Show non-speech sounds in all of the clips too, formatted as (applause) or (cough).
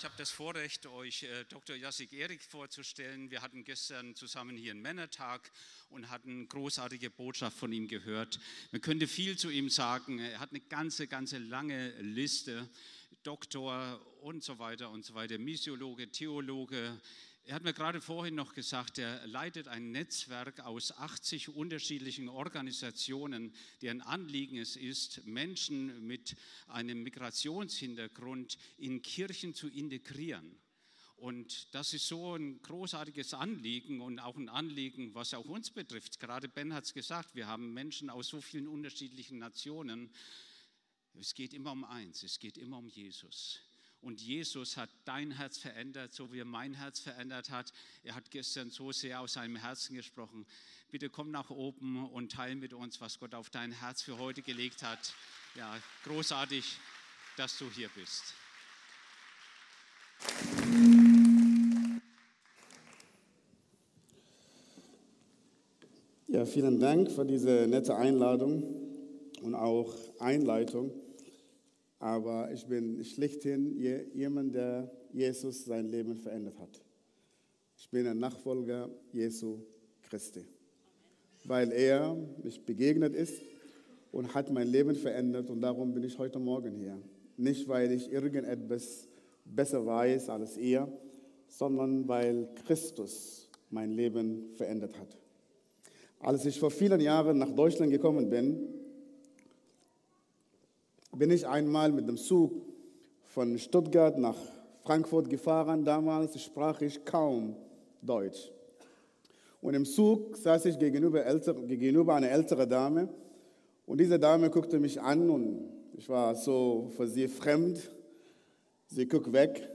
ich habe das Vorrecht, euch äh, Dr. Jassik Erik vorzustellen. Wir hatten gestern zusammen hier einen Männertag und hatten großartige Botschaft von ihm gehört. Man könnte viel zu ihm sagen. Er hat eine ganze, ganze lange Liste. Doktor und so weiter und so weiter, Missiologe, Theologe, er hat mir gerade vorhin noch gesagt, er leitet ein Netzwerk aus 80 unterschiedlichen Organisationen, deren Anliegen es ist, Menschen mit einem Migrationshintergrund in Kirchen zu integrieren. Und das ist so ein großartiges Anliegen und auch ein Anliegen, was auch uns betrifft. Gerade Ben hat es gesagt, wir haben Menschen aus so vielen unterschiedlichen Nationen. Es geht immer um eins, es geht immer um Jesus. Und Jesus hat dein Herz verändert, so wie er mein Herz verändert hat. Er hat gestern so sehr aus seinem Herzen gesprochen. Bitte komm nach oben und teile mit uns, was Gott auf dein Herz für heute gelegt hat. Ja, großartig, dass du hier bist. Ja, vielen Dank für diese nette Einladung und auch Einleitung aber ich bin schlichthin jemand, der Jesus sein Leben verändert hat. Ich bin ein Nachfolger Jesu Christi, weil er mich begegnet ist und hat mein Leben verändert und darum bin ich heute Morgen hier. Nicht, weil ich irgendetwas besser weiß als er, sondern weil Christus mein Leben verändert hat. Als ich vor vielen Jahren nach Deutschland gekommen bin, bin ich einmal mit dem Zug von Stuttgart nach Frankfurt gefahren. Damals sprach ich kaum Deutsch. Und im Zug saß ich gegenüber, älter, gegenüber einer älteren Dame. Und diese Dame guckte mich an und ich war so für sie fremd. Sie guckte weg,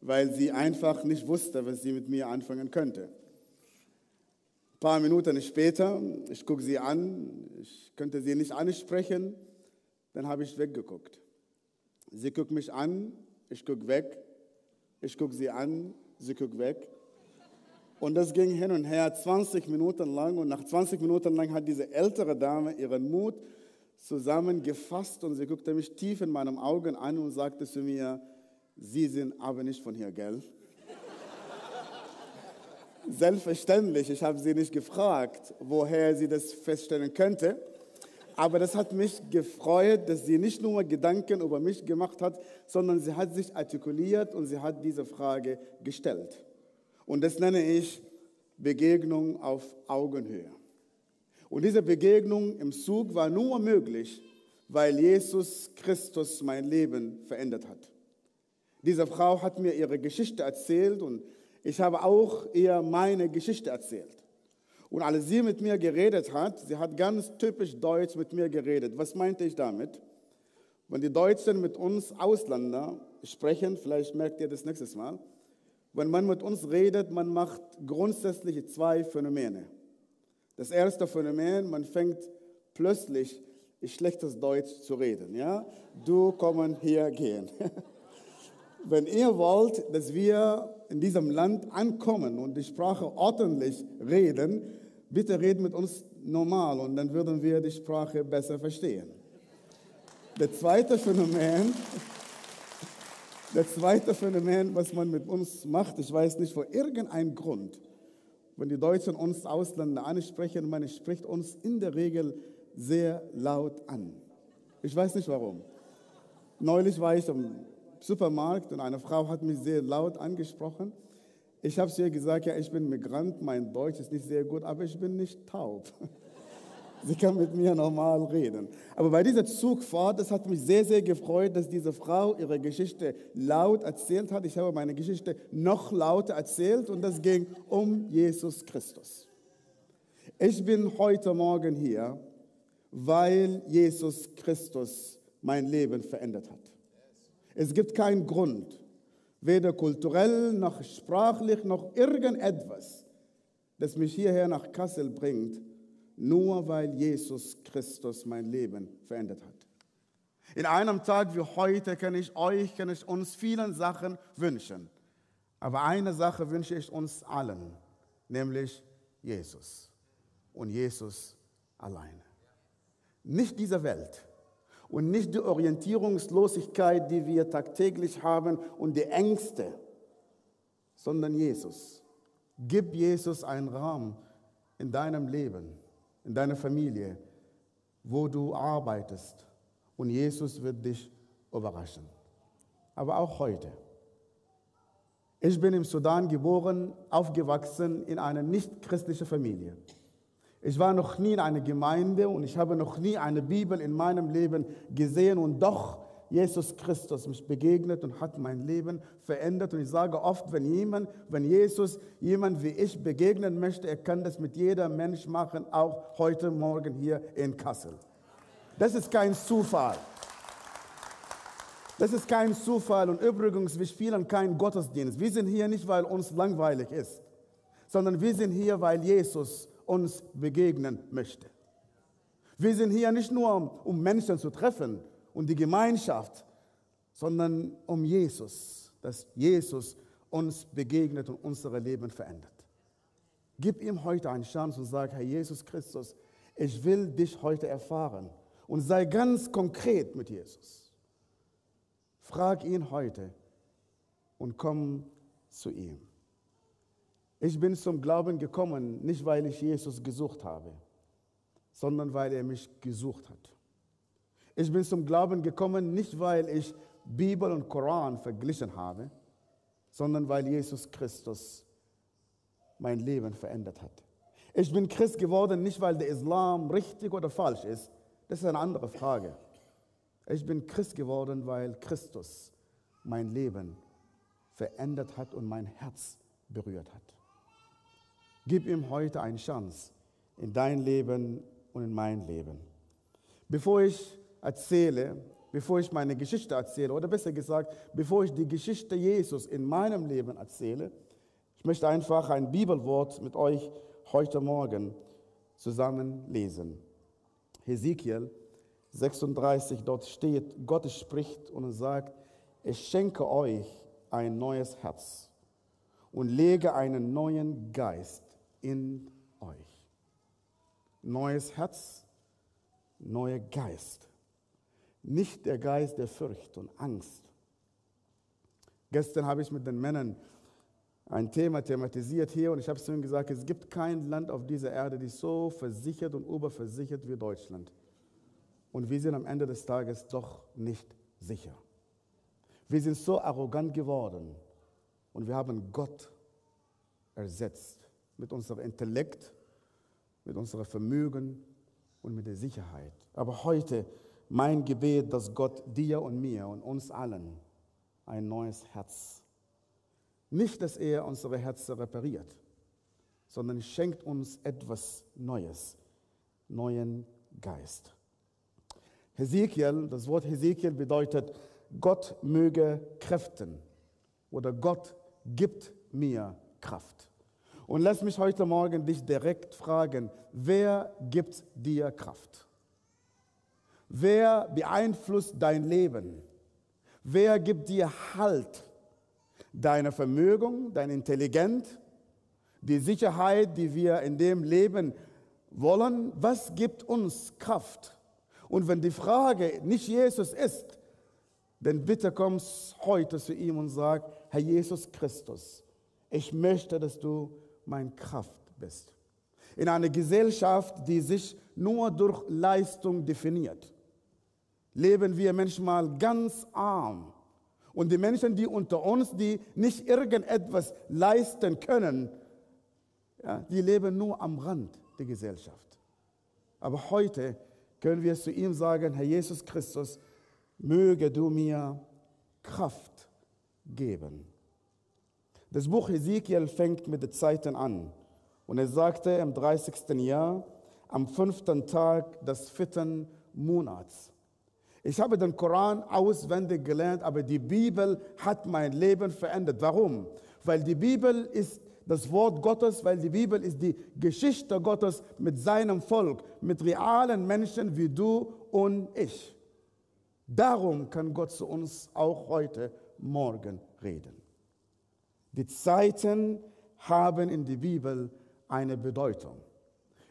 weil sie einfach nicht wusste, was sie mit mir anfangen könnte. Ein paar Minuten später, ich gucke sie an, ich könnte sie nicht ansprechen. Dann habe ich weggeguckt. Sie guckt mich an, ich gucke weg. Ich gucke sie an, sie guckt weg. Und das ging hin und her 20 Minuten lang. Und nach 20 Minuten lang hat diese ältere Dame ihren Mut zusammengefasst und sie guckte mich tief in meinen Augen an und sagte zu mir, Sie sind aber nicht von hier, gell? (laughs) Selbstverständlich, ich habe sie nicht gefragt, woher sie das feststellen könnte. Aber das hat mich gefreut, dass sie nicht nur Gedanken über mich gemacht hat, sondern sie hat sich artikuliert und sie hat diese Frage gestellt. Und das nenne ich Begegnung auf Augenhöhe. Und diese Begegnung im Zug war nur möglich, weil Jesus Christus mein Leben verändert hat. Diese Frau hat mir ihre Geschichte erzählt und ich habe auch ihr meine Geschichte erzählt. Und als sie mit mir geredet hat, sie hat ganz typisch Deutsch mit mir geredet. Was meinte ich damit? Wenn die Deutschen mit uns Ausländer sprechen, vielleicht merkt ihr das nächstes Mal, wenn man mit uns redet, man macht grundsätzlich zwei Phänomene. Das erste Phänomen, man fängt plötzlich schlechtes Deutsch zu reden. Ja? Du kommen hier gehen. (laughs) Wenn ihr wollt, dass wir in diesem Land ankommen und die Sprache ordentlich reden, bitte redet mit uns normal und dann würden wir die Sprache besser verstehen. Der zweite Phänomen, der zweite Phänomen, was man mit uns macht, ich weiß nicht, vor irgendeinem Grund, wenn die Deutschen uns Ausländer ansprechen, man spricht uns in der Regel sehr laut an. Ich weiß nicht warum. Neulich war ich im Supermarkt und eine Frau hat mich sehr laut angesprochen. Ich habe zu ihr gesagt, ja, ich bin Migrant, mein Deutsch ist nicht sehr gut, aber ich bin nicht taub. (laughs) Sie kann mit mir normal reden. Aber bei dieser Zugfahrt, das hat mich sehr, sehr gefreut, dass diese Frau ihre Geschichte laut erzählt hat. Ich habe meine Geschichte noch lauter erzählt und das ging um Jesus Christus. Ich bin heute Morgen hier, weil Jesus Christus mein Leben verändert hat. Es gibt keinen Grund, weder kulturell noch sprachlich noch irgendetwas, das mich hierher nach Kassel bringt, nur weil Jesus Christus mein Leben verändert hat. In einem Tag wie heute kann ich euch, kann ich uns vielen Sachen wünschen. Aber eine Sache wünsche ich uns allen, nämlich Jesus und Jesus alleine. Nicht diese Welt und nicht die Orientierungslosigkeit, die wir tagtäglich haben und die Ängste, sondern Jesus. Gib Jesus einen Raum in deinem Leben, in deiner Familie, wo du arbeitest und Jesus wird dich überraschen. Aber auch heute. Ich bin im Sudan geboren, aufgewachsen in einer nicht-christlichen Familie. Ich war noch nie in einer Gemeinde und ich habe noch nie eine Bibel in meinem Leben gesehen und doch Jesus Christus mich begegnet und hat mein Leben verändert. Und ich sage oft, wenn jemand, wenn Jesus jemand wie ich begegnen möchte, er kann das mit jedem Mensch machen, auch heute Morgen hier in Kassel. Das ist kein Zufall. Das ist kein Zufall und übrigens, wir spielen keinen Gottesdienst. Wir sind hier nicht, weil uns langweilig ist, sondern wir sind hier, weil Jesus uns begegnen möchte. Wir sind hier nicht nur, um Menschen zu treffen und die Gemeinschaft, sondern um Jesus, dass Jesus uns begegnet und unser Leben verändert. Gib ihm heute eine Chance und sag, Herr Jesus Christus, ich will dich heute erfahren und sei ganz konkret mit Jesus. Frag ihn heute und komm zu ihm. Ich bin zum Glauben gekommen, nicht weil ich Jesus gesucht habe, sondern weil er mich gesucht hat. Ich bin zum Glauben gekommen, nicht weil ich Bibel und Koran verglichen habe, sondern weil Jesus Christus mein Leben verändert hat. Ich bin Christ geworden, nicht weil der Islam richtig oder falsch ist. Das ist eine andere Frage. Ich bin Christ geworden, weil Christus mein Leben verändert hat und mein Herz berührt hat. Gib ihm heute eine Chance in dein Leben und in mein Leben. Bevor ich erzähle, bevor ich meine Geschichte erzähle, oder besser gesagt, bevor ich die Geschichte Jesus in meinem Leben erzähle, ich möchte einfach ein Bibelwort mit euch heute Morgen zusammen lesen. Hesekiel 36, dort steht, Gott spricht und sagt, ich schenke euch ein neues Herz und lege einen neuen Geist in euch. Neues Herz, neuer Geist. Nicht der Geist der Furcht und Angst. Gestern habe ich mit den Männern ein Thema thematisiert hier und ich habe zu ihnen gesagt, es gibt kein Land auf dieser Erde, das so versichert und überversichert wie Deutschland. Und wir sind am Ende des Tages doch nicht sicher. Wir sind so arrogant geworden und wir haben Gott ersetzt mit unserem Intellekt, mit unserem Vermögen und mit der Sicherheit. Aber heute mein Gebet, dass Gott dir und mir und uns allen ein neues Herz, nicht, dass er unsere Herzen repariert, sondern schenkt uns etwas Neues, neuen Geist. Hesekiel, das Wort Hesekiel bedeutet, Gott möge Kräften oder Gott gibt mir Kraft. Und lass mich heute Morgen dich direkt fragen, wer gibt dir Kraft? Wer beeinflusst dein Leben? Wer gibt dir Halt? Deine Vermögen, dein Intelligenz, die Sicherheit, die wir in dem Leben wollen, was gibt uns Kraft? Und wenn die Frage nicht Jesus ist, dann bitte kommst heute zu ihm und sag, Herr Jesus Christus, ich möchte, dass du mein Kraft bist. In einer Gesellschaft, die sich nur durch Leistung definiert, leben wir manchmal ganz arm. Und die Menschen, die unter uns, die nicht irgendetwas leisten können, ja, die leben nur am Rand der Gesellschaft. Aber heute können wir zu ihm sagen, Herr Jesus Christus, möge du mir Kraft geben. Das Buch Ezekiel fängt mit den Zeiten an. Und er sagte im 30. Jahr, am fünften Tag des vierten Monats. Ich habe den Koran auswendig gelernt, aber die Bibel hat mein Leben verändert. Warum? Weil die Bibel ist das Wort Gottes, weil die Bibel ist die Geschichte Gottes mit seinem Volk, mit realen Menschen wie du und ich. Darum kann Gott zu uns auch heute Morgen reden. Die Zeiten haben in der Bibel eine Bedeutung.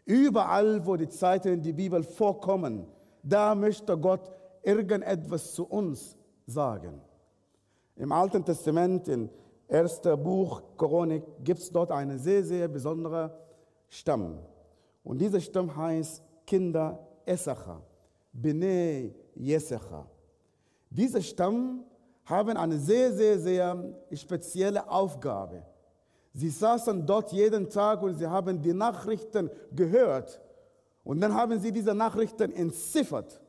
Überall, wo die Zeiten in der Bibel vorkommen, da möchte Gott irgendetwas zu uns sagen. Im Alten Testament, im ersten Buch Chronik, gibt es dort einen sehr, sehr besonderen Stamm. Und dieser Stamm heißt Kinder Essacher, Bene Jesecha. Dieser Stamm haben eine sehr, sehr, sehr spezielle Aufgabe. Sie saßen dort jeden Tag und sie haben die Nachrichten gehört. Und dann haben sie diese Nachrichten entziffert.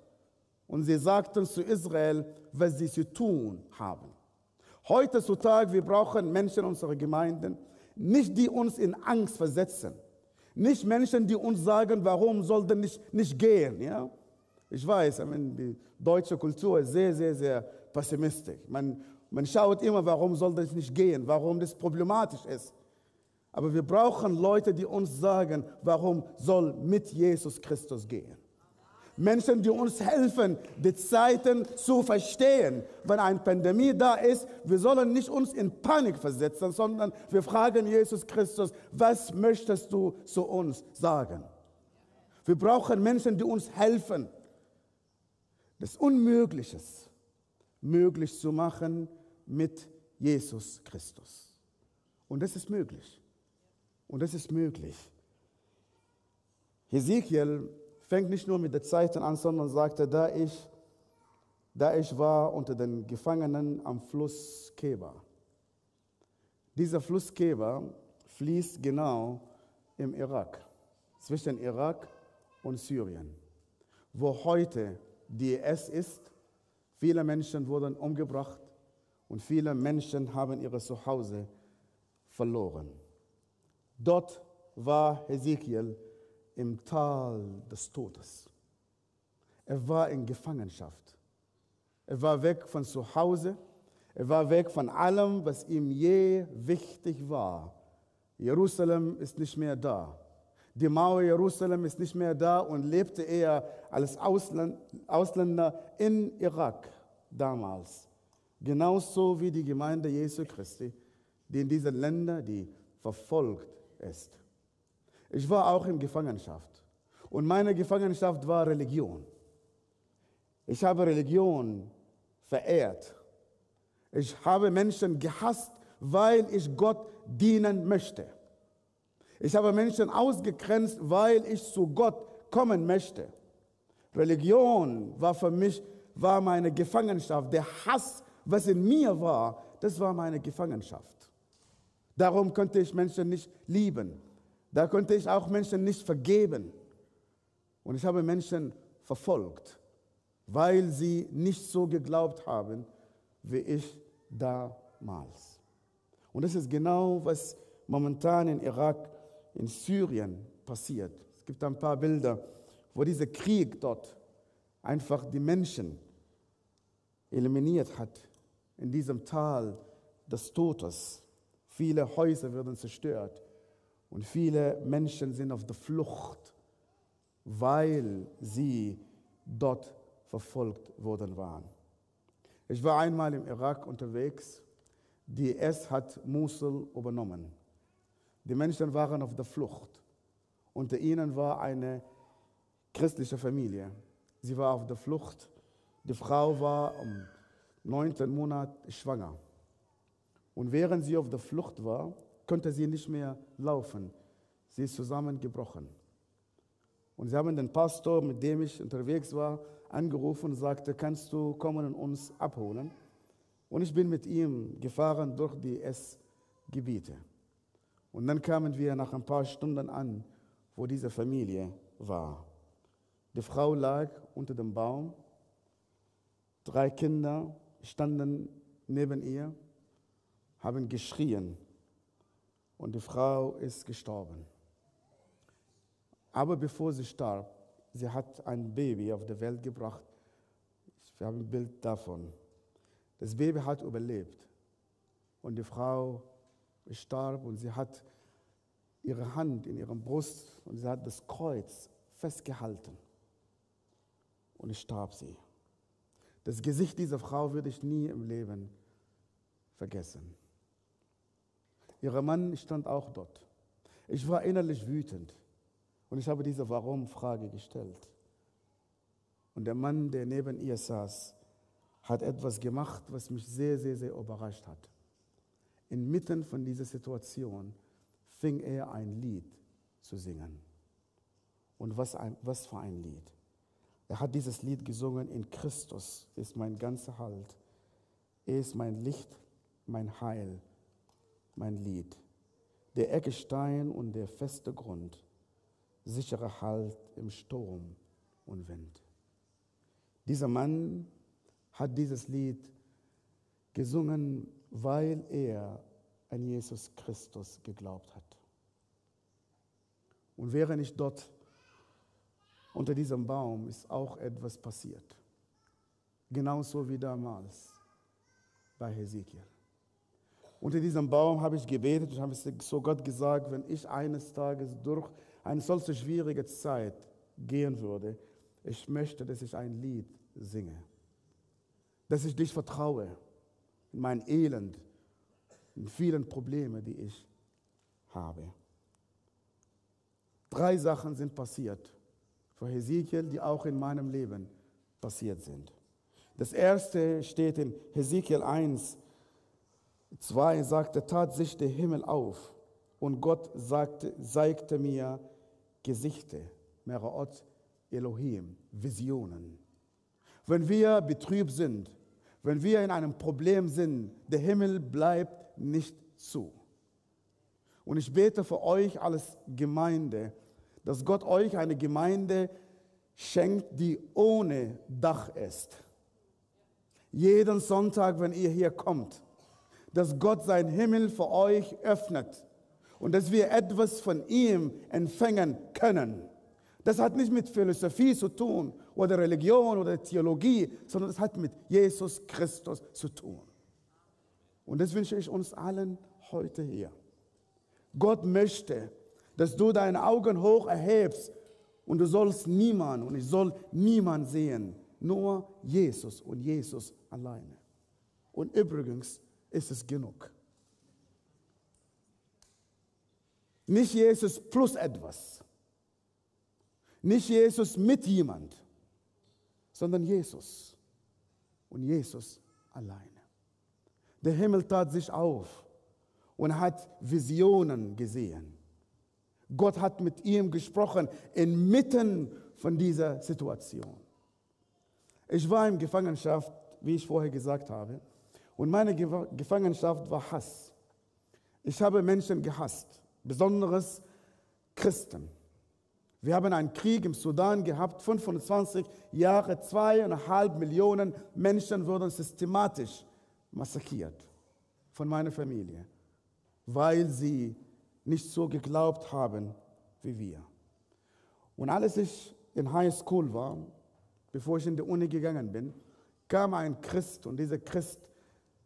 Und sie sagten zu Israel, was sie zu tun haben. Heutzutage, wir brauchen Menschen in unserer Gemeinden, nicht die uns in Angst versetzen. Nicht Menschen, die uns sagen, warum sollten nicht, nicht gehen. Ja? Ich weiß, die deutsche Kultur ist sehr, sehr, sehr pessimistisch. Man, man schaut immer, warum soll das nicht gehen, warum das problematisch ist. Aber wir brauchen Leute, die uns sagen, warum soll mit Jesus Christus gehen. Menschen, die uns helfen, die Zeiten zu verstehen. Wenn eine Pandemie da ist, wir sollen nicht uns in Panik versetzen, sondern wir fragen Jesus Christus, was möchtest du zu uns sagen? Wir brauchen Menschen, die uns helfen, das Unmögliche möglich zu machen mit Jesus Christus. Und das ist möglich. Und das ist möglich. Hesekiel fängt nicht nur mit den Zeiten an, sondern sagte, da ich, da ich war unter den Gefangenen am Fluss Keba. Dieser Fluss Keba fließt genau im Irak, zwischen Irak und Syrien, wo heute die IS ist. Viele Menschen wurden umgebracht und viele Menschen haben ihre Zuhause verloren. Dort war Hesekiel im Tal des Todes. Er war in Gefangenschaft. Er war weg von zu Hause. Er war weg von allem, was ihm je wichtig war. Jerusalem ist nicht mehr da. Die Mauer Jerusalem ist nicht mehr da und lebte er als Ausländer in Irak damals. Genauso wie die Gemeinde Jesu Christi, die in diesen Ländern, die verfolgt ist. Ich war auch in Gefangenschaft. Und meine Gefangenschaft war Religion. Ich habe Religion verehrt. Ich habe Menschen gehasst, weil ich Gott dienen möchte. Ich habe Menschen ausgegrenzt, weil ich zu Gott kommen möchte. Religion war für mich war meine Gefangenschaft. Der Hass, was in mir war, das war meine Gefangenschaft. Darum konnte ich Menschen nicht lieben. Da konnte ich auch Menschen nicht vergeben. Und ich habe Menschen verfolgt, weil sie nicht so geglaubt haben wie ich damals. Und das ist genau, was momentan in Irak, in Syrien passiert. Es gibt ein paar Bilder, wo dieser Krieg dort einfach die Menschen eliminiert hat, in diesem Tal des Todes. Viele Häuser werden zerstört. Und viele Menschen sind auf der Flucht, weil sie dort verfolgt worden waren. Ich war einmal im Irak unterwegs. Die IS hat Mosul übernommen. Die Menschen waren auf der Flucht. Unter ihnen war eine christliche Familie. Sie war auf der Flucht. Die Frau war im neunten Monat schwanger. Und während sie auf der Flucht war, konnte sie nicht mehr laufen. Sie ist zusammengebrochen. Und sie haben den Pastor, mit dem ich unterwegs war, angerufen und sagte, kannst du kommen und uns abholen? Und ich bin mit ihm gefahren durch die S-Gebiete. Und dann kamen wir nach ein paar Stunden an, wo diese Familie war. Die Frau lag unter dem Baum, drei Kinder standen neben ihr, haben geschrien und die Frau ist gestorben. Aber bevor sie starb, sie hat ein Baby auf die Welt gebracht. Wir haben ein Bild davon. Das Baby hat überlebt und die Frau starb und sie hat ihre Hand in ihrem Brust und sie hat das Kreuz festgehalten und es starb sie. Das Gesicht dieser Frau würde ich nie im Leben vergessen. Ihr Mann stand auch dort. Ich war innerlich wütend und ich habe diese Warum-Frage gestellt. Und der Mann, der neben ihr saß, hat etwas gemacht, was mich sehr, sehr, sehr überrascht hat. Inmitten von dieser Situation fing er ein Lied zu singen. Und was, ein, was für ein Lied. Er hat dieses Lied gesungen, in Christus ist mein ganzer Halt. Er ist mein Licht, mein Heil, mein Lied. Der Eckestein und der feste Grund, sicherer Halt im Sturm und Wind. Dieser Mann hat dieses Lied gesungen, weil er an Jesus Christus geglaubt hat. Und wäre nicht dort unter diesem Baum, ist auch etwas passiert. Genauso wie damals bei Hesekiel. Unter diesem Baum habe ich gebetet und habe so Gott gesagt, wenn ich eines Tages durch eine solche schwierige Zeit gehen würde, ich möchte, dass ich ein Lied singe. Dass ich dich vertraue mein Elend, in vielen Problemen, die ich habe. Drei Sachen sind passiert für Hesekiel, die auch in meinem Leben passiert sind. Das erste steht in Hesekiel 1, 2, sagte, tat sich der Himmel auf und Gott sagte, zeigte mir Gesichter, Meraot Elohim, Visionen. Wenn wir betrübt sind, wenn wir in einem Problem sind, der Himmel bleibt nicht zu. Und ich bete für euch als Gemeinde, dass Gott euch eine Gemeinde schenkt, die ohne Dach ist. Jeden Sonntag, wenn ihr hier kommt, dass Gott sein Himmel für euch öffnet und dass wir etwas von ihm empfangen können. Das hat nicht mit Philosophie zu tun oder Religion oder Theologie, sondern es hat mit Jesus Christus zu tun. Und das wünsche ich uns allen heute hier. Gott möchte, dass du deine Augen hoch erhebst und du sollst niemand und ich soll niemand sehen, nur Jesus und Jesus alleine. Und übrigens ist es genug. Nicht Jesus plus etwas. Nicht Jesus mit jemand, sondern Jesus und Jesus alleine. Der Himmel tat sich auf und hat Visionen gesehen. Gott hat mit ihm gesprochen inmitten von dieser Situation. Ich war in Gefangenschaft, wie ich vorher gesagt habe, und meine Gefangenschaft war Hass. Ich habe Menschen gehasst, besonders Christen. Wir haben einen Krieg im Sudan gehabt, 25 Jahre, zweieinhalb Millionen Menschen wurden systematisch massakriert von meiner Familie, weil sie nicht so geglaubt haben wie wir. Und als ich in High School war, bevor ich in die Uni gegangen bin, kam ein Christ und dieser Christ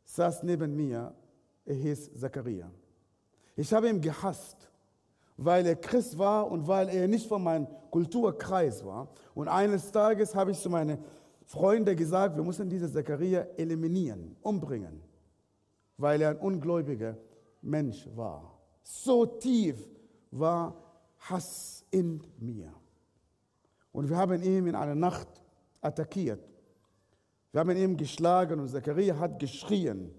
saß neben mir, er hieß Zachariah. Ich habe ihn gehasst weil er Christ war und weil er nicht von meinem Kulturkreis war. Und eines Tages habe ich zu meinen Freunden gesagt, wir müssen diesen Zachariah eliminieren, umbringen, weil er ein ungläubiger Mensch war. So tief war Hass in mir. Und wir haben ihn in einer Nacht attackiert. Wir haben ihn geschlagen und Zachariah hat geschrien.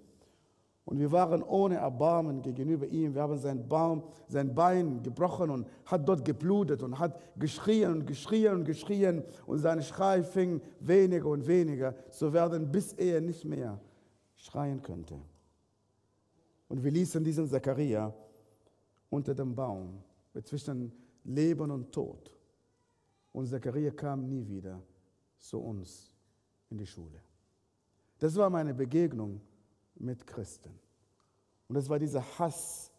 Und wir waren ohne Erbarmen gegenüber ihm. Wir haben sein, Baum, sein Bein gebrochen und hat dort geblutet und hat geschrien und geschrien und geschrien. Und sein Schrei fing weniger und weniger zu werden, bis er nicht mehr schreien könnte. Und wir ließen diesen Zachariah unter dem Baum zwischen Leben und Tod. Und Zachariah kam nie wieder zu uns in die Schule. Das war meine Begegnung mit Christen. Und das war dieser Hass,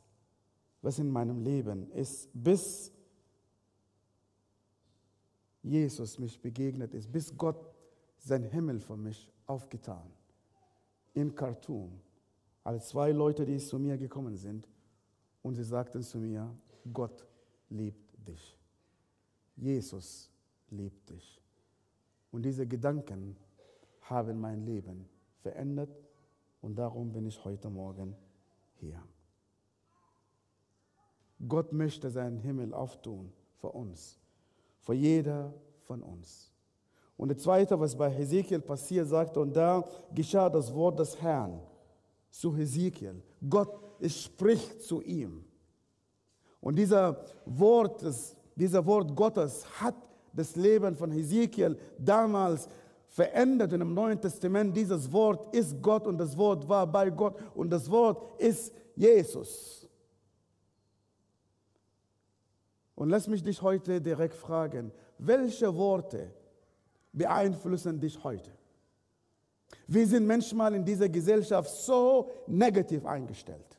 was in meinem Leben ist, bis Jesus mich begegnet ist, bis Gott sein Himmel für mich aufgetan. In Khartoum, als zwei Leute, die zu mir gekommen sind, und sie sagten zu mir, Gott liebt dich. Jesus liebt dich. Und diese Gedanken haben mein Leben verändert und darum bin ich heute Morgen hier. Gott möchte seinen Himmel auftun für uns, für jeder von uns. Und das Zweite, was bei Hesekiel passiert, sagt, und da geschah das Wort des Herrn zu Hesekiel. Gott spricht zu ihm. Und dieser Wort, dieser Wort Gottes hat das Leben von Hesekiel damals verändert. Und im Neuen Testament, dieses Wort ist Gott und das Wort war bei Gott und das Wort ist Jesus. Und lass mich dich heute direkt fragen, welche Worte beeinflussen dich heute? Wir sind manchmal in dieser Gesellschaft so negativ eingestellt.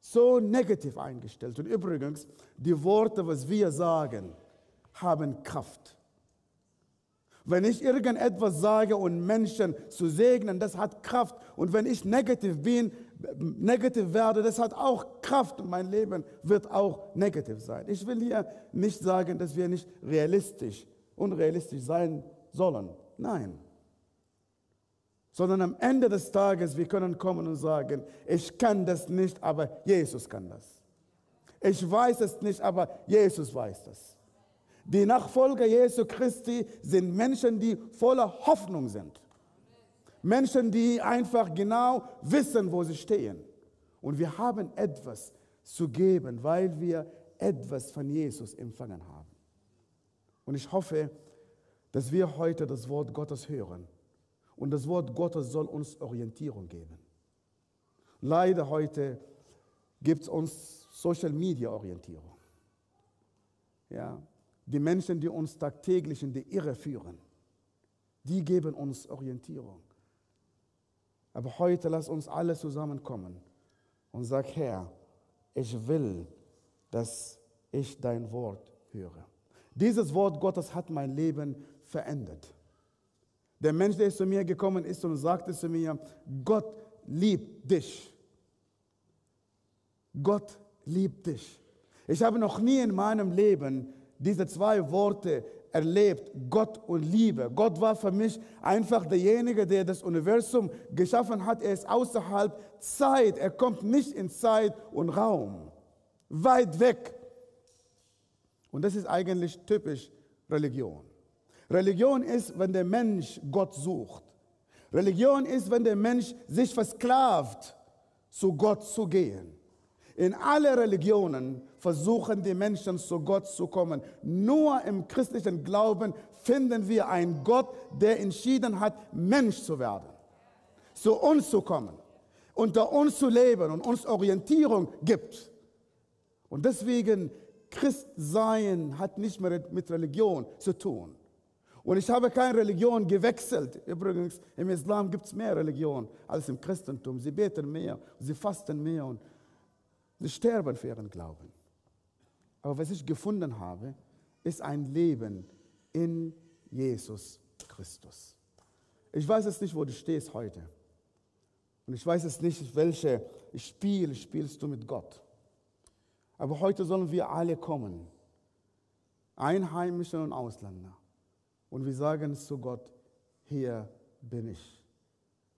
So negativ eingestellt. Und übrigens, die Worte, was wir sagen, haben Kraft. Wenn ich irgendetwas sage und Menschen zu segnen, das hat Kraft. Und wenn ich negativ bin, negativ werde, das hat auch Kraft und mein Leben wird auch negativ sein. Ich will hier nicht sagen, dass wir nicht realistisch, unrealistisch sein sollen. Nein. Sondern am Ende des Tages, wir können kommen und sagen, ich kann das nicht, aber Jesus kann das. Ich weiß es nicht, aber Jesus weiß das. Die Nachfolger Jesu Christi sind Menschen, die voller Hoffnung sind. Menschen, die einfach genau wissen, wo sie stehen. Und wir haben etwas zu geben, weil wir etwas von Jesus empfangen haben. Und ich hoffe, dass wir heute das Wort Gottes hören. Und das Wort Gottes soll uns Orientierung geben. Leider heute gibt es uns Social Media Orientierung. Ja, die Menschen, die uns tagtäglich in die Irre führen, die geben uns Orientierung. Aber heute lass uns alle zusammenkommen und sag, Herr, ich will, dass ich dein Wort höre. Dieses Wort Gottes hat mein Leben verändert. Der Mensch, der zu mir gekommen ist und sagte zu mir, Gott liebt dich. Gott liebt dich. Ich habe noch nie in meinem Leben diese zwei Worte erlebt, Gott und Liebe. Gott war für mich einfach derjenige, der das Universum geschaffen hat. Er ist außerhalb Zeit. Er kommt nicht in Zeit und Raum. Weit weg. Und das ist eigentlich typisch Religion. Religion ist, wenn der Mensch Gott sucht. Religion ist, wenn der Mensch sich versklavt, zu Gott zu gehen. In alle Religionen versuchen die Menschen zu Gott zu kommen. Nur im christlichen Glauben finden wir einen Gott, der entschieden hat, Mensch zu werden, zu uns zu kommen, unter uns zu leben und uns Orientierung gibt. Und deswegen Christsein hat nicht mehr mit Religion zu tun. Und ich habe keine Religion gewechselt. Übrigens, im Islam gibt es mehr Religion als im Christentum. Sie beten mehr, sie fasten mehr und Sie sterben für ihren Glauben. Aber was ich gefunden habe, ist ein Leben in Jesus Christus. Ich weiß es nicht, wo du stehst heute. Und ich weiß es nicht, welche Spiel spielst du mit Gott. Aber heute sollen wir alle kommen, Einheimische und Ausländer. Und wir sagen zu Gott, hier bin ich.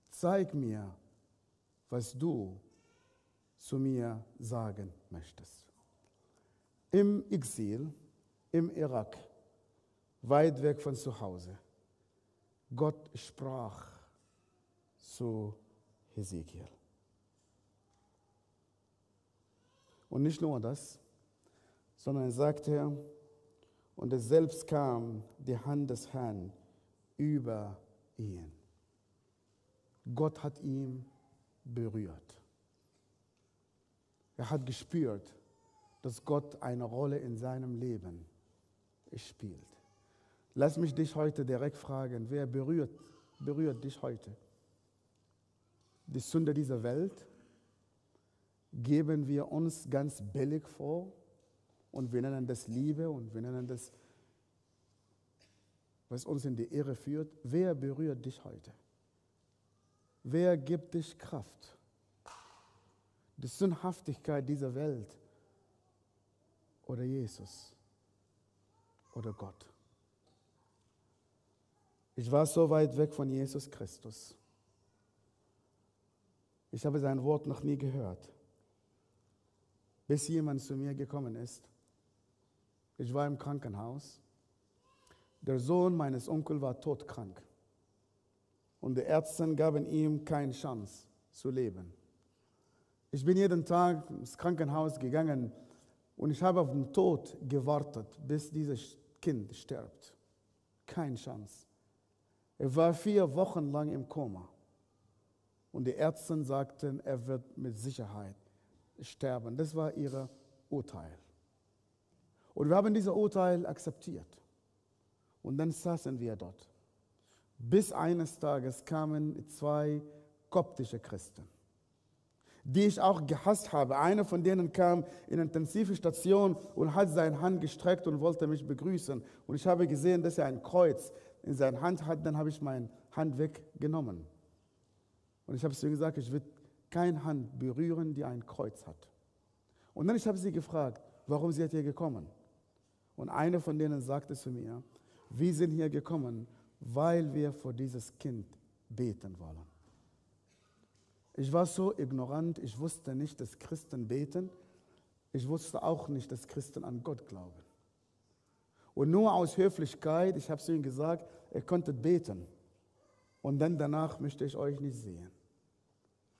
Zeig mir, was du zu mir sagen möchtest. Im Exil, im Irak, weit weg von zu Hause, Gott sprach zu Hesekiel. Und nicht nur das, sondern er sagte, und es selbst kam die Hand des Herrn über ihn. Gott hat ihn berührt. Er hat gespürt, dass Gott eine Rolle in seinem Leben spielt. Lass mich dich heute direkt fragen, wer berührt, berührt dich heute? Die Sünde dieser Welt? Geben wir uns ganz billig vor und wir nennen das Liebe und wir nennen das, was uns in die Irre führt. Wer berührt dich heute? Wer gibt dich Kraft? Die Sündhaftigkeit dieser Welt oder Jesus oder Gott. Ich war so weit weg von Jesus Christus. Ich habe sein Wort noch nie gehört, bis jemand zu mir gekommen ist. Ich war im Krankenhaus. Der Sohn meines Onkels war todkrank. Und die Ärzte gaben ihm keine Chance zu leben. Ich bin jeden Tag ins Krankenhaus gegangen und ich habe auf den Tod gewartet, bis dieses Kind stirbt. Keine Chance. Er war vier Wochen lang im Koma. Und die Ärzte sagten, er wird mit Sicherheit sterben. Das war ihr Urteil. Und wir haben dieses Urteil akzeptiert. Und dann saßen wir dort. Bis eines Tages kamen zwei koptische Christen, die ich auch gehasst habe. Einer von denen kam in eine intensive Station und hat seine Hand gestreckt und wollte mich begrüßen. Und ich habe gesehen, dass er ein Kreuz in seiner Hand hat. Dann habe ich meine Hand weggenommen. Und ich habe zu ihm gesagt, ich will keine Hand berühren, die ein Kreuz hat. Und dann ich habe sie gefragt, warum sie hier gekommen. Und einer von denen sagte zu mir, wir sind hier gekommen, weil wir vor dieses Kind beten wollen. Ich war so ignorant, ich wusste nicht, dass Christen beten. Ich wusste auch nicht, dass Christen an Gott glauben. Und nur aus Höflichkeit, ich habe zu ihm gesagt, ihr könntet beten. Und dann danach möchte ich euch nicht sehen.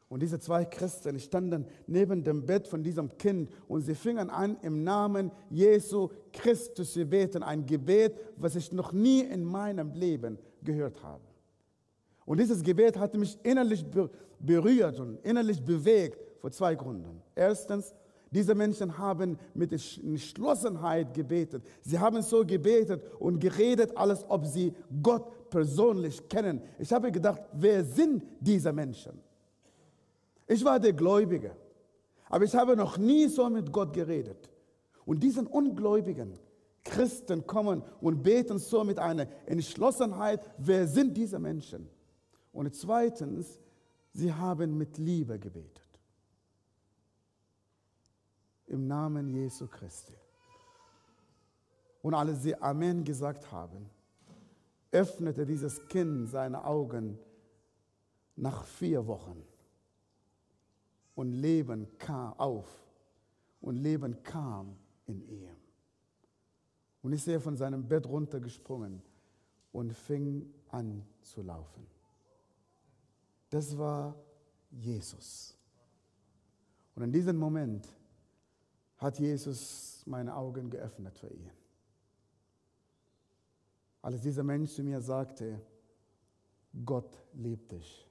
Und diese zwei Christen standen neben dem Bett von diesem Kind und sie fingen an, im Namen Jesu Christus zu beten. Ein Gebet, was ich noch nie in meinem Leben gehört habe. Und dieses Gebet hat mich innerlich berührt und innerlich bewegt vor zwei Gründen. Erstens, diese Menschen haben mit Entschlossenheit gebetet. Sie haben so gebetet und geredet, als ob sie Gott persönlich kennen. Ich habe gedacht, wer sind diese Menschen? Ich war der Gläubige, aber ich habe noch nie so mit Gott geredet. Und diesen Ungläubigen, Christen kommen und beten so mit einer Entschlossenheit, wer sind diese Menschen? Und zweitens, sie haben mit Liebe gebetet. Im Namen Jesu Christi. Und als sie Amen gesagt haben, öffnete dieses Kind seine Augen nach vier Wochen und Leben kam auf und Leben kam in ihm. Und ist er von seinem Bett runtergesprungen und fing an zu laufen. Das war Jesus. Und in diesem Moment hat Jesus meine Augen geöffnet für ihn. Als dieser Mensch zu mir sagte, Gott liebt dich.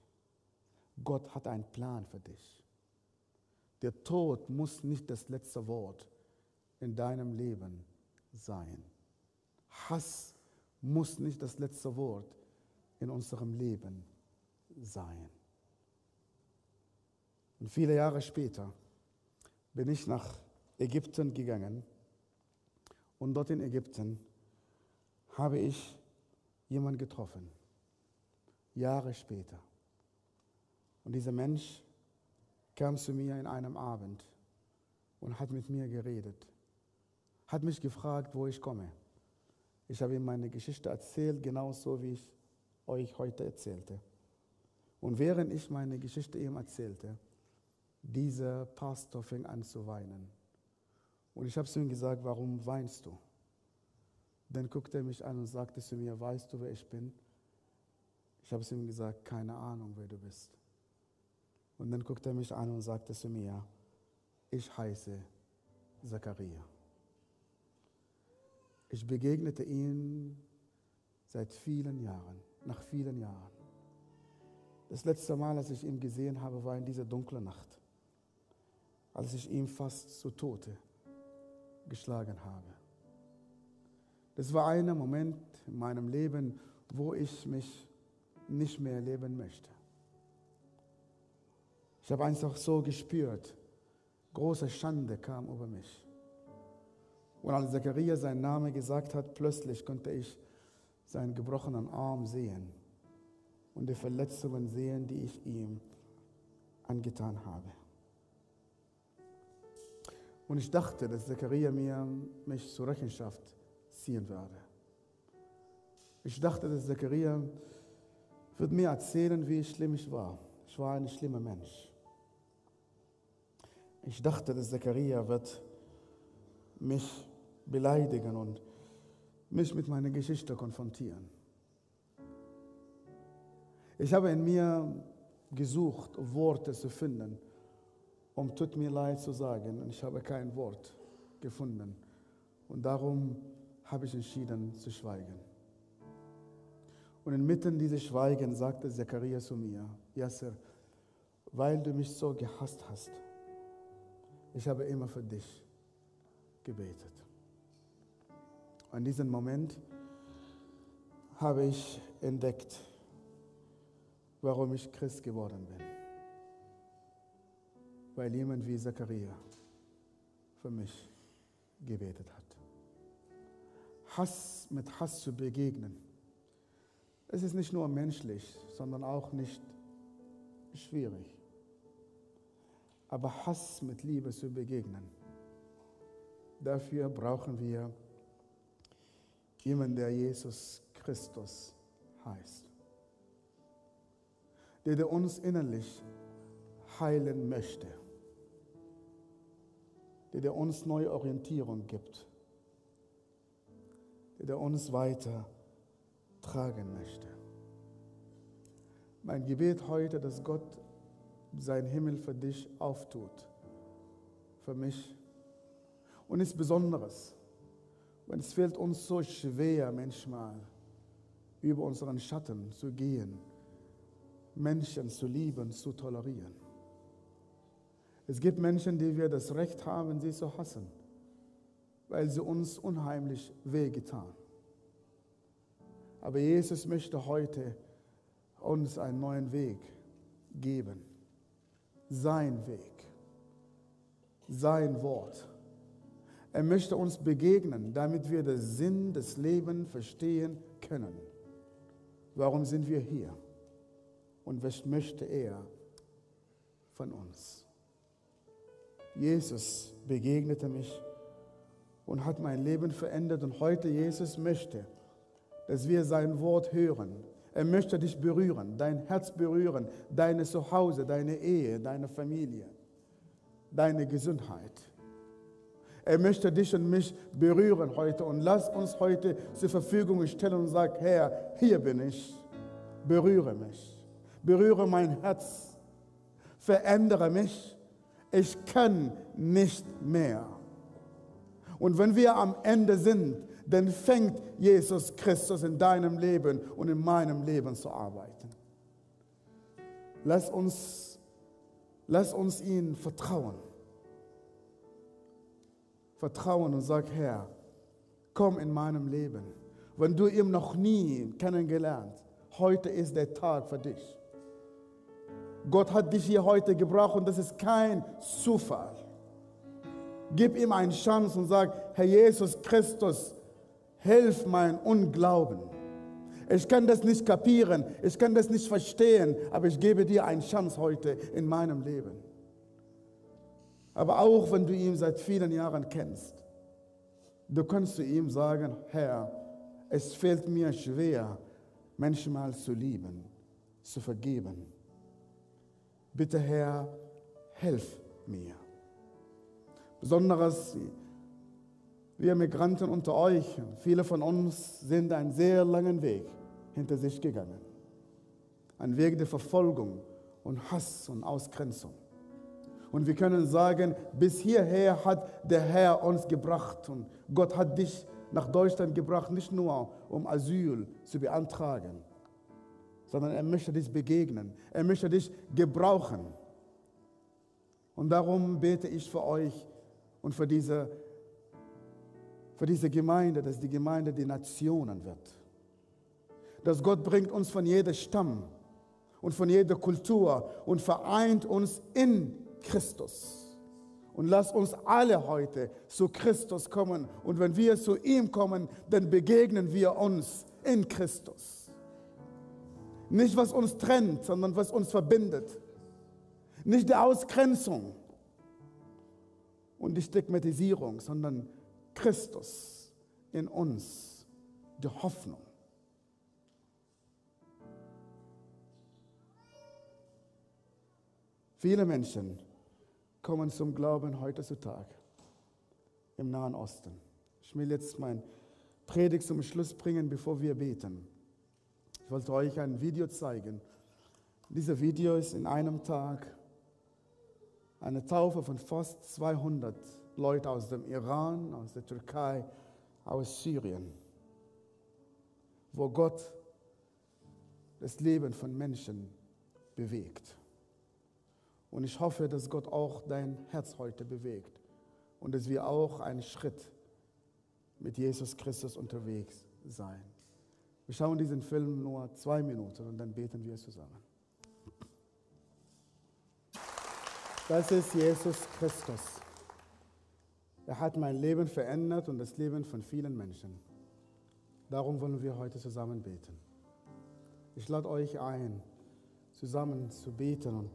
Gott hat einen Plan für dich. Der Tod muss nicht das letzte Wort in deinem Leben sein. Hass muss nicht das letzte Wort in unserem Leben sein. Und viele Jahre später bin ich nach Ägypten gegangen und dort in Ägypten habe ich jemanden getroffen. Jahre später. Und dieser Mensch kam zu mir in einem Abend und hat mit mir geredet. Hat mich gefragt, wo ich komme. Ich habe ihm meine Geschichte erzählt, genauso wie ich euch heute erzählte. Und während ich meine Geschichte ihm erzählte, dieser Pastor fing an zu weinen. Und ich habe zu ihm gesagt, warum weinst du? Dann guckte er mich an und sagte zu mir, weißt du, wer ich bin? Ich habe zu ihm gesagt, keine Ahnung, wer du bist. Und dann guckte er mich an und sagte zu mir, ich heiße Zachariah. Ich begegnete ihm seit vielen Jahren, nach vielen Jahren. Das letzte Mal, als ich ihn gesehen habe, war in dieser dunklen Nacht, als ich ihn fast zu Tode geschlagen habe. Das war ein Moment in meinem Leben, wo ich mich nicht mehr leben möchte. Ich habe einfach so gespürt, große Schande kam über mich. Und als Zachariah seinen Namen gesagt hat, plötzlich konnte ich seinen gebrochenen Arm sehen und die Verletzungen sehen, die ich ihm angetan habe. Und ich dachte, dass Zachariah mir mich zur Rechenschaft ziehen würde. Ich dachte, dass Zachariah wird mir erzählen, wie schlimm ich war. Ich war ein schlimmer Mensch. Ich dachte, dass Zachariah wird mich beleidigen und mich mit meiner Geschichte konfrontieren. Ich habe in mir gesucht, Worte zu finden, um tut mir leid zu sagen, und ich habe kein Wort gefunden. Und darum habe ich entschieden zu schweigen. Und inmitten dieses Schweigens sagte Zechariah zu mir, Yasser, weil du mich so gehasst hast, ich habe immer für dich gebetet. An diesem Moment habe ich entdeckt, warum ich Christ geworden bin. Weil jemand wie Zachariah für mich gebetet hat. Hass mit Hass zu begegnen, es ist nicht nur menschlich, sondern auch nicht schwierig. Aber Hass mit Liebe zu begegnen, dafür brauchen wir jemanden, der Jesus Christus heißt der, der uns innerlich heilen möchte, der, der uns neue Orientierung gibt, der, der uns weiter tragen möchte. Mein Gebet heute, dass Gott sein Himmel für dich auftut, für mich. Und nichts Besonderes, weil es fällt uns so schwer manchmal, über unseren Schatten zu gehen Menschen zu lieben, zu tolerieren. Es gibt Menschen, die wir das Recht haben, sie zu hassen, weil sie uns unheimlich wehgetan. Aber Jesus möchte heute uns einen neuen Weg geben. Sein Weg, sein Wort. Er möchte uns begegnen, damit wir den Sinn des Lebens verstehen können. Warum sind wir hier? Und was möchte er von uns? Jesus begegnete mich und hat mein Leben verändert und heute Jesus möchte, dass wir sein Wort hören. Er möchte dich berühren, dein Herz berühren, deine Zuhause, deine Ehe, deine Familie, deine Gesundheit. Er möchte dich und mich berühren heute und lass uns heute zur Verfügung stellen und sag, Herr, hier bin ich, berühre mich berühre mein Herz, verändere mich. Ich kann nicht mehr. Und wenn wir am Ende sind, dann fängt Jesus Christus in deinem Leben und in meinem Leben zu arbeiten. Lass uns, lass uns ihn vertrauen. Vertrauen und sag, Herr, komm in meinem Leben. Wenn du ihn noch nie kennengelernt, heute ist der Tag für dich. Gott hat dich hier heute gebraucht und das ist kein Zufall. Gib ihm eine Chance und sag, Herr Jesus Christus, hilf mein Unglauben. Ich kann das nicht kapieren, ich kann das nicht verstehen, aber ich gebe dir eine Chance heute in meinem Leben. Aber auch wenn du ihn seit vielen Jahren kennst, du kannst zu ihm sagen, Herr, es fällt mir schwer, manchmal zu lieben, zu vergeben. Bitte Herr, hilf mir. Besonderes, wir Migranten unter euch, viele von uns sind einen sehr langen Weg hinter sich gegangen. Ein Weg der Verfolgung und Hass und Ausgrenzung. Und wir können sagen, bis hierher hat der Herr uns gebracht und Gott hat dich nach Deutschland gebracht, nicht nur um Asyl zu beantragen, sondern er möchte dich begegnen. Er möchte dich gebrauchen. Und darum bete ich für euch und für diese, für diese Gemeinde, dass die Gemeinde die Nationen wird. Dass Gott bringt uns von jedem Stamm und von jeder Kultur und vereint uns in Christus. Und lass uns alle heute zu Christus kommen. Und wenn wir zu ihm kommen, dann begegnen wir uns in Christus. Nicht, was uns trennt, sondern was uns verbindet. Nicht die Ausgrenzung und die Stigmatisierung, sondern Christus in uns, die Hoffnung. Viele Menschen kommen zum Glauben heutzutage im Nahen Osten. Ich will jetzt mein Predigt zum Schluss bringen, bevor wir beten. Ich wollte euch ein Video zeigen. Dieses Video ist in einem Tag eine Taufe von fast 200 Leuten aus dem Iran, aus der Türkei, aus Syrien, wo Gott das Leben von Menschen bewegt. Und ich hoffe, dass Gott auch dein Herz heute bewegt und dass wir auch einen Schritt mit Jesus Christus unterwegs sein. Wir schauen diesen Film nur zwei Minuten und dann beten wir zusammen. Das ist Jesus Christus. Er hat mein Leben verändert und das Leben von vielen Menschen. Darum wollen wir heute zusammen beten. Ich lade euch ein, zusammen zu beten und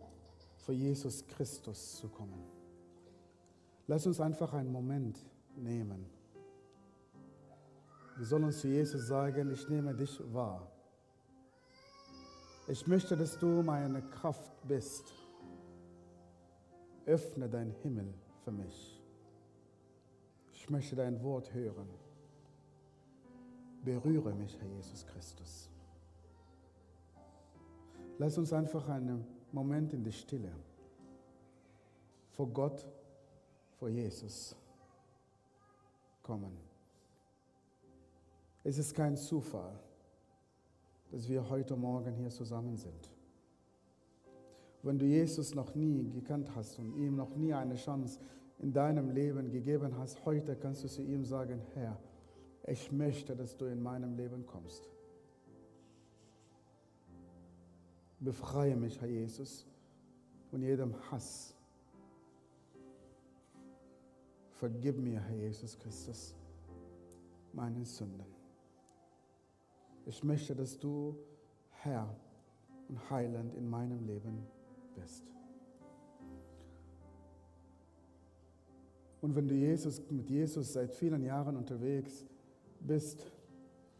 vor Jesus Christus zu kommen. Lass uns einfach einen Moment nehmen. Wir sollen zu Jesus sagen, ich nehme dich wahr. Ich möchte, dass du meine Kraft bist. Öffne dein Himmel für mich. Ich möchte dein Wort hören. Berühre mich, Herr Jesus Christus. Lass uns einfach einen Moment in die Stille vor Gott, vor Jesus kommen. Es ist kein Zufall, dass wir heute Morgen hier zusammen sind. Wenn du Jesus noch nie gekannt hast und ihm noch nie eine Chance in deinem Leben gegeben hast, heute kannst du zu ihm sagen, Herr, ich möchte, dass du in meinem Leben kommst. Befreie mich, Herr Jesus, von jedem Hass. Vergib mir, Herr Jesus Christus, meine Sünden. Ich möchte, dass du Herr und Heiland in meinem Leben bist. Und wenn du Jesus, mit Jesus seit vielen Jahren unterwegs bist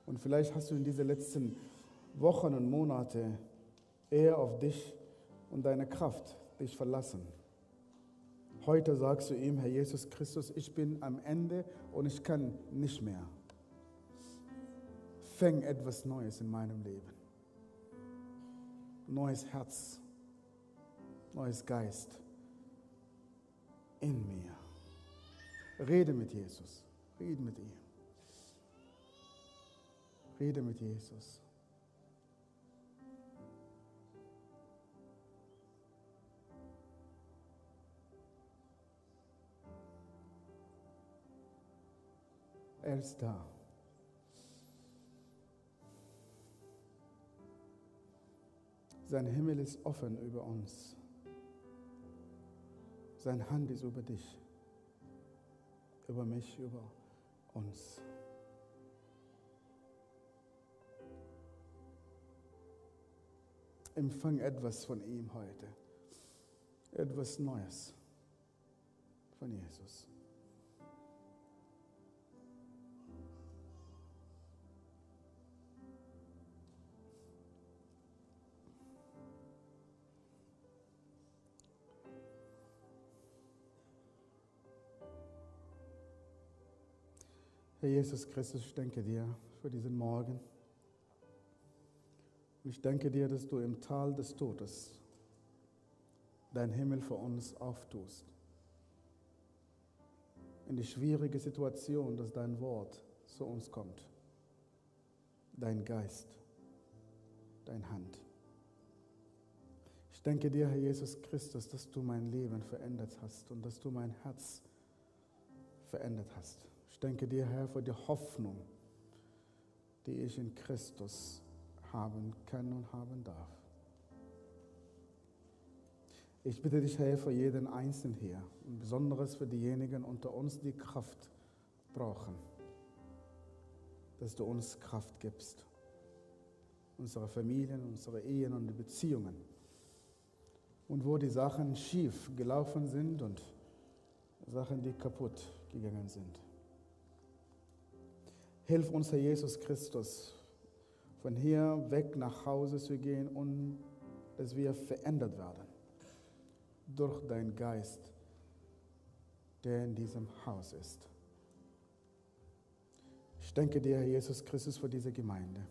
und vielleicht hast du in diese letzten Wochen und Monate eher auf dich und deine Kraft dich verlassen. Heute sagst du ihm, Herr Jesus Christus, ich bin am Ende und ich kann nicht mehr. Fäng etwas Neues in meinem Leben. Neues Herz, neues Geist in mir. Rede mit Jesus, rede mit ihm. Rede mit Jesus. Er ist da. Sein Himmel ist offen über uns. Seine Hand ist über dich, über mich, über uns. Empfang etwas von ihm heute. Etwas Neues von Jesus. Herr Jesus Christus, ich danke dir für diesen Morgen. Ich danke dir, dass du im Tal des Todes dein Himmel für uns auftust. In die schwierige Situation, dass dein Wort zu uns kommt. Dein Geist, dein Hand. Ich danke dir, Herr Jesus Christus, dass du mein Leben verändert hast und dass du mein Herz verändert hast. Ich danke dir, Herr, für die Hoffnung, die ich in Christus haben kann und haben darf. Ich bitte dich, Herr, für jeden Einzelnen hier und besonders für diejenigen unter uns, die Kraft brauchen, dass du uns Kraft gibst. Unsere Familien, unsere Ehen und die Beziehungen. Und wo die Sachen schief gelaufen sind und Sachen, die kaputt gegangen sind. Hilf uns, Herr Jesus Christus, von hier weg nach Hause zu gehen und dass wir verändert werden durch deinen Geist, der in diesem Haus ist. Ich danke dir, Herr Jesus Christus, für diese Gemeinde.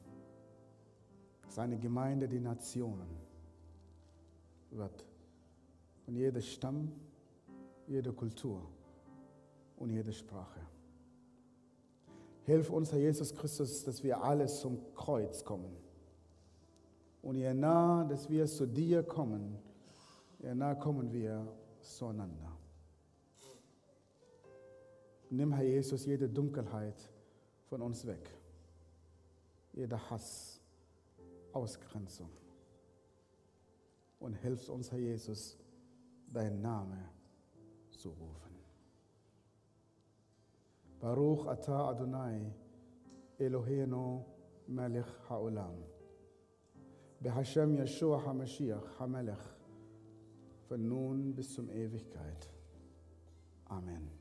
Es ist eine Gemeinde, die Nationen wird. Und jeder Stamm, jede Kultur und jede Sprache. Hilf uns, Herr Jesus Christus, dass wir alle zum Kreuz kommen. Und je nah, dass wir zu dir kommen, je nah kommen wir zueinander. Nimm, Herr Jesus, jede Dunkelheit von uns weg. Jeder Hass, Ausgrenzung. Und hilf uns, Herr Jesus, dein Name zu rufen. ברוך אתה אדוני אלוהינו מלך העולם. בהשם ישוע המשיח המלך, von nun bis zum Ewigkeit. Amen.